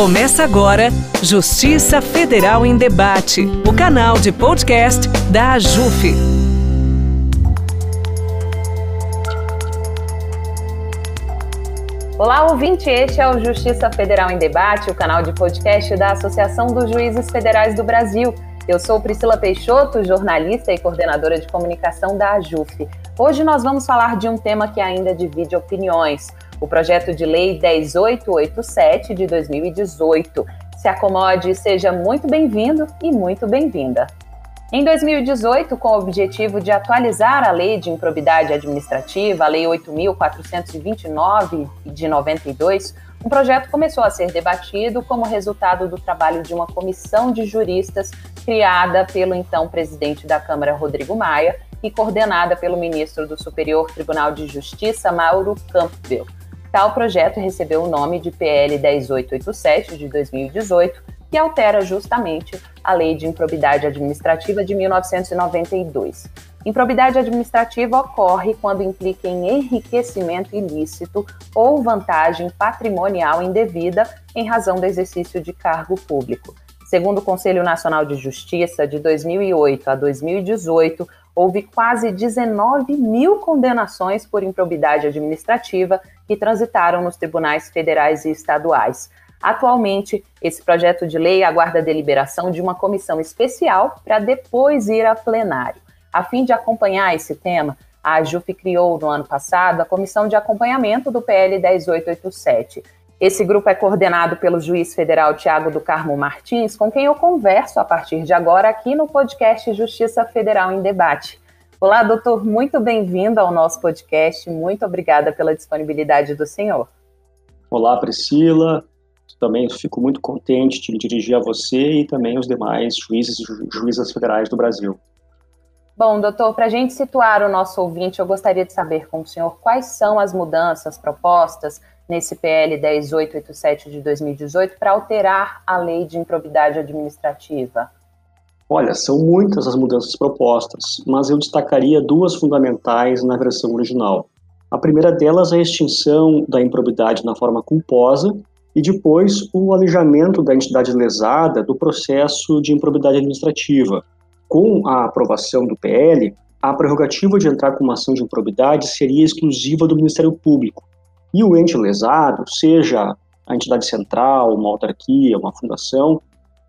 Começa agora Justiça Federal em Debate, o canal de podcast da AJUF. Olá, ouvinte, este é o Justiça Federal em Debate, o canal de podcast da Associação dos Juízes Federais do Brasil. Eu sou Priscila Peixoto, jornalista e coordenadora de comunicação da AJUF. Hoje nós vamos falar de um tema que ainda divide opiniões o projeto de lei 10887 de 2018. Se acomode, seja muito bem-vindo e muito bem-vinda. Em 2018, com o objetivo de atualizar a Lei de Improbidade Administrativa, a Lei 8.429 de 92, um projeto começou a ser debatido como resultado do trabalho de uma comissão de juristas criada pelo então presidente da Câmara, Rodrigo Maia, e coordenada pelo ministro do Superior Tribunal de Justiça, Mauro Campbell. Tal projeto recebeu o nome de PL 10887 de 2018, que altera justamente a Lei de Improbidade Administrativa de 1992. Improbidade administrativa ocorre quando implica em enriquecimento ilícito ou vantagem patrimonial indevida em razão do exercício de cargo público. Segundo o Conselho Nacional de Justiça, de 2008 a 2018, houve quase 19 mil condenações por improbidade administrativa que transitaram nos tribunais federais e estaduais. Atualmente, esse projeto de lei aguarda a deliberação de uma comissão especial para depois ir a plenário. A fim de acompanhar esse tema, a AJUF criou no ano passado a Comissão de Acompanhamento do PL 10887. Esse grupo é coordenado pelo juiz federal Tiago do Carmo Martins, com quem eu converso a partir de agora aqui no podcast Justiça Federal em Debate. Olá, doutor, muito bem-vindo ao nosso podcast. Muito obrigada pela disponibilidade do senhor. Olá, Priscila. Também fico muito contente de me dirigir a você e também os demais juízes e juízas federais do Brasil. Bom, doutor, para a gente situar o nosso ouvinte, eu gostaria de saber com o senhor quais são as mudanças propostas nesse PL 10887 de 2018 para alterar a lei de improbidade administrativa. Olha, são muitas as mudanças propostas, mas eu destacaria duas fundamentais na versão original. A primeira delas é a extinção da improbidade na forma culposa e depois o alijamento da entidade lesada do processo de improbidade administrativa. Com a aprovação do PL, a prerrogativa de entrar com uma ação de improbidade seria exclusiva do Ministério Público. E o ente lesado, seja a entidade central, uma autarquia, uma fundação,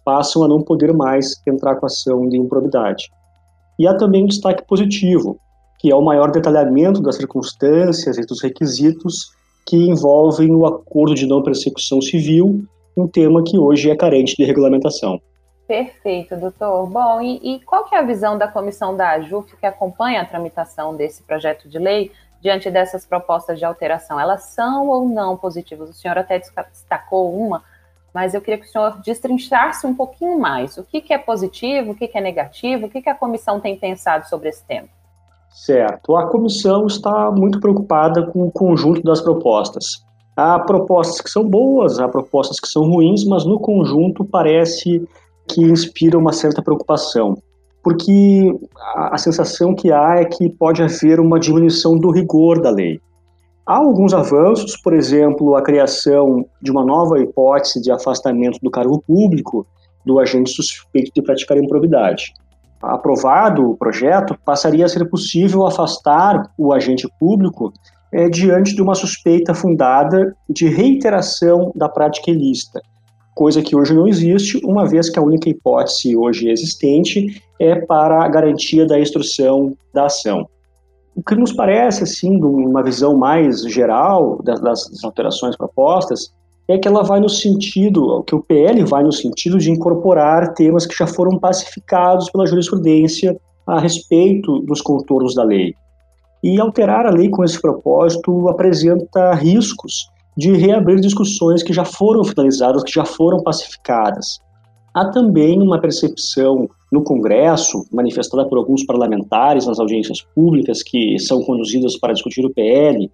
passam a não poder mais entrar com ação de improbidade. E há também um destaque positivo, que é o maior detalhamento das circunstâncias e dos requisitos que envolvem o acordo de não persecução civil, um tema que hoje é carente de regulamentação. Perfeito, doutor. Bom, e, e qual é a visão da comissão da AJUF que acompanha a tramitação desse projeto de lei diante dessas propostas de alteração? Elas são ou não positivas? O senhor até destacou uma, mas eu queria que o senhor destrinchasse um pouquinho mais. O que, que é positivo, o que, que é negativo, o que, que a comissão tem pensado sobre esse tema? Certo. A comissão está muito preocupada com o conjunto das propostas. Há propostas que são boas, há propostas que são ruins, mas no conjunto parece que inspira uma certa preocupação. Porque a, a sensação que há é que pode haver uma diminuição do rigor da lei. Há alguns avanços, por exemplo, a criação de uma nova hipótese de afastamento do cargo público do agente suspeito de praticar improbidade. Aprovado o projeto, passaria a ser possível afastar o agente público é, diante de uma suspeita fundada de reiteração da prática ilícita, coisa que hoje não existe, uma vez que a única hipótese hoje existente é para a garantia da instrução da ação. O que nos parece, assim, de uma visão mais geral das, das alterações propostas, é que ela vai no sentido, que o PL vai no sentido de incorporar temas que já foram pacificados pela jurisprudência a respeito dos contornos da lei. E alterar a lei com esse propósito apresenta riscos de reabrir discussões que já foram finalizadas, que já foram pacificadas. Há também uma percepção no Congresso, manifestada por alguns parlamentares nas audiências públicas que são conduzidas para discutir o PL,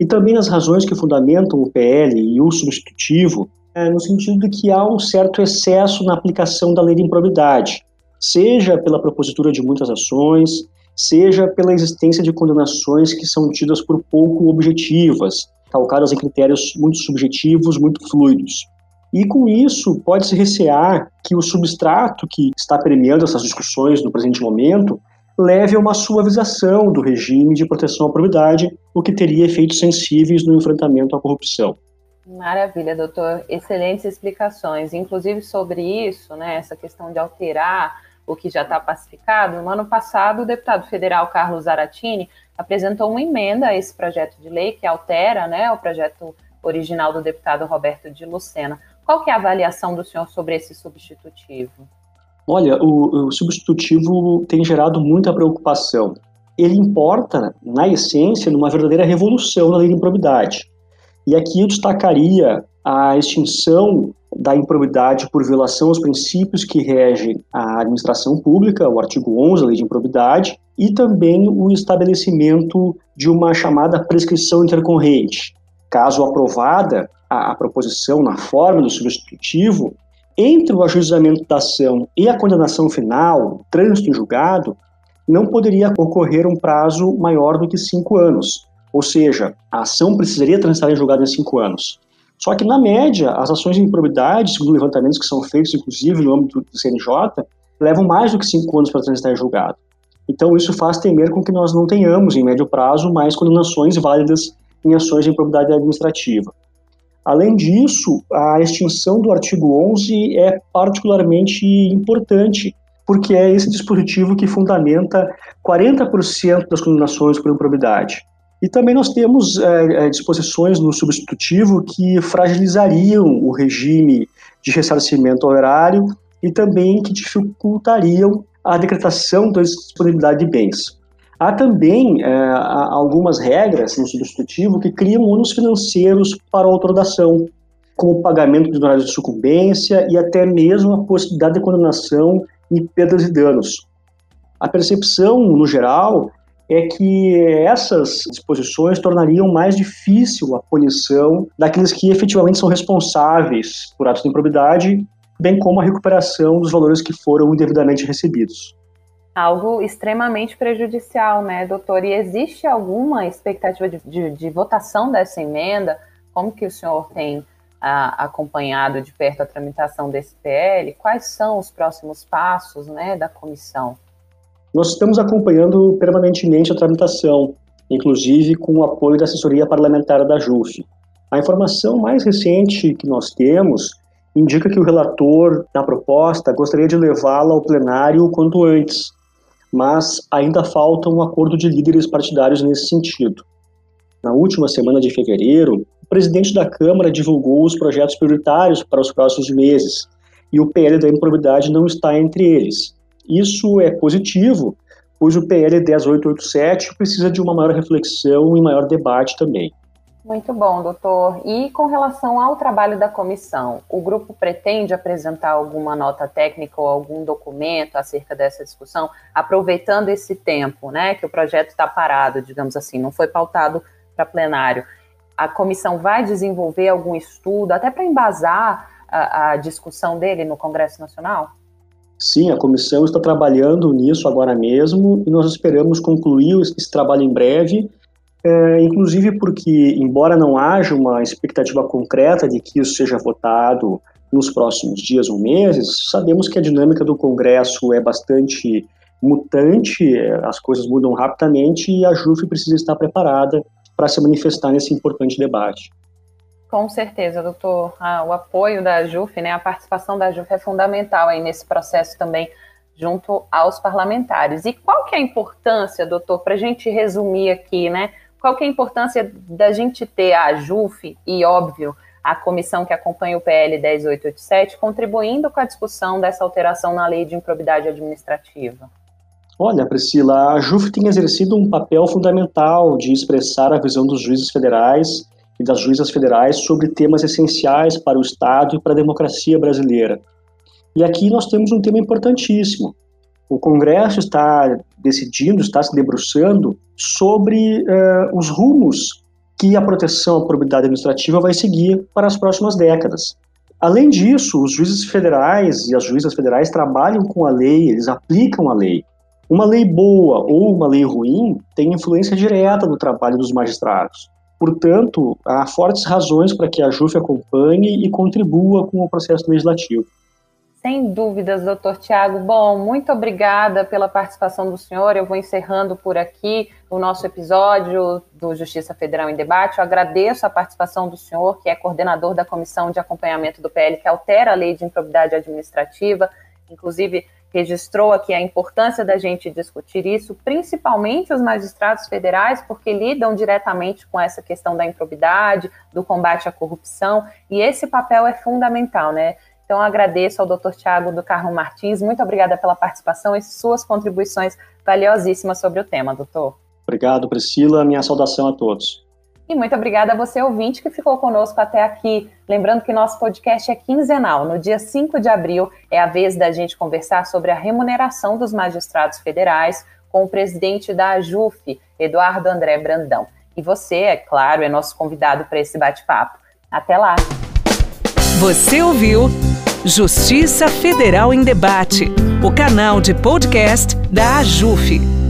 e também nas razões que fundamentam o PL e o substitutivo, é, no sentido de que há um certo excesso na aplicação da lei de improbidade, seja pela propositura de muitas ações, seja pela existência de condenações que são tidas por pouco objetivas, calcadas em critérios muito subjetivos, muito fluidos. E com isso, pode-se recear que o substrato que está permeando essas discussões no presente momento leve a uma suavização do regime de proteção à probidade, o que teria efeitos sensíveis no enfrentamento à corrupção. Maravilha, doutor. Excelentes explicações. Inclusive sobre isso, né, essa questão de alterar o que já está pacificado. No ano passado, o deputado federal Carlos Zaratini apresentou uma emenda a esse projeto de lei que altera né, o projeto original do deputado Roberto de Lucena. Qual que é a avaliação do senhor sobre esse substitutivo? Olha, o, o substitutivo tem gerado muita preocupação. Ele importa, na essência, numa verdadeira revolução na lei de improbidade. E aqui eu destacaria a extinção da improbidade por violação aos princípios que regem a administração pública, o artigo 11 da Lei de Improbidade, e também o estabelecimento de uma chamada prescrição intercorrente. Caso aprovada a, a proposição na forma do substitutivo, entre o ajuizamento da ação e a condenação final, trânsito em julgado, não poderia ocorrer um prazo maior do que cinco anos. Ou seja, a ação precisaria transitar em julgado em cinco anos. Só que, na média, as ações de improbidade, segundo levantamentos que são feitos, inclusive no âmbito do CNJ, levam mais do que cinco anos para transitar em julgado. Então, isso faz temer com que nós não tenhamos, em médio prazo, mais condenações válidas em ações de improbidade administrativa. Além disso, a extinção do artigo 11 é particularmente importante, porque é esse dispositivo que fundamenta 40% das condenações por improbidade. E também nós temos é, disposições no substitutivo que fragilizariam o regime de ressarcimento ao erário e também que dificultariam a decretação da disponibilidade de bens. Há também é, algumas regras no substitutivo que criam ônus financeiros para a autorização, como o pagamento de honorários de sucumbência e até mesmo a possibilidade de condenação em perdas e danos. A percepção, no geral, é que essas disposições tornariam mais difícil a punição daqueles que efetivamente são responsáveis por atos de improbidade, bem como a recuperação dos valores que foram indevidamente recebidos algo extremamente prejudicial, né, doutor? E existe alguma expectativa de, de, de votação dessa emenda? Como que o senhor tem a, acompanhado de perto a tramitação desse PL? Quais são os próximos passos, né, da comissão? Nós estamos acompanhando permanentemente a tramitação, inclusive com o apoio da assessoria parlamentar da JUF. A informação mais recente que nós temos indica que o relator da proposta gostaria de levá-la ao plenário quanto antes, mas ainda falta um acordo de líderes partidários nesse sentido. Na última semana de fevereiro, o presidente da Câmara divulgou os projetos prioritários para os próximos meses, e o PL da improbidade não está entre eles. Isso é positivo, pois o PL 10887 precisa de uma maior reflexão e maior debate também. Muito bom, doutor. E com relação ao trabalho da comissão, o grupo pretende apresentar alguma nota técnica ou algum documento acerca dessa discussão, aproveitando esse tempo, né, que o projeto está parado, digamos assim, não foi pautado para plenário. A comissão vai desenvolver algum estudo, até para embasar a, a discussão dele no Congresso Nacional? Sim, a comissão está trabalhando nisso agora mesmo e nós esperamos concluir esse trabalho em breve é, inclusive porque, embora não haja uma expectativa concreta de que isso seja votado nos próximos dias ou meses, sabemos que a dinâmica do Congresso é bastante mutante, as coisas mudam rapidamente e a JUF precisa estar preparada para se manifestar nesse importante debate. Com certeza, doutor. Ah, o apoio da JUF, né, a participação da JUF é fundamental aí nesse processo também junto aos parlamentares. E qual que é a importância, doutor, para a gente resumir aqui, né, qual que é a importância da gente ter a JUF e, óbvio, a comissão que acompanha o PL 10887 contribuindo com a discussão dessa alteração na lei de improbidade administrativa? Olha, Priscila, a JUF tem exercido um papel fundamental de expressar a visão dos juízes federais e das juízas federais sobre temas essenciais para o Estado e para a democracia brasileira. E aqui nós temos um tema importantíssimo, o Congresso está decidindo, está se debruçando sobre uh, os rumos que a proteção à probidade administrativa vai seguir para as próximas décadas. Além disso, os juízes federais e as juízas federais trabalham com a lei, eles aplicam a lei. Uma lei boa ou uma lei ruim tem influência direta no trabalho dos magistrados. Portanto, há fortes razões para que a JUF acompanhe e contribua com o processo legislativo. Sem dúvidas, doutor Tiago. Bom, muito obrigada pela participação do senhor. Eu vou encerrando por aqui o nosso episódio do Justiça Federal em Debate. Eu agradeço a participação do senhor, que é coordenador da Comissão de Acompanhamento do PL, que altera a Lei de Improbidade Administrativa. Inclusive, registrou aqui a importância da gente discutir isso, principalmente os magistrados federais, porque lidam diretamente com essa questão da improbidade, do combate à corrupção, e esse papel é fundamental, né? Então, agradeço ao Dr. Tiago do Carro Martins. Muito obrigada pela participação e suas contribuições valiosíssimas sobre o tema, doutor. Obrigado, Priscila. Minha saudação a todos. E muito obrigada a você, ouvinte, que ficou conosco até aqui. Lembrando que nosso podcast é quinzenal. No dia 5 de abril é a vez da gente conversar sobre a remuneração dos magistrados federais com o presidente da AJUF, Eduardo André Brandão. E você, é claro, é nosso convidado para esse bate-papo. Até lá! Você ouviu Justiça Federal em Debate, o canal de podcast da AJUF.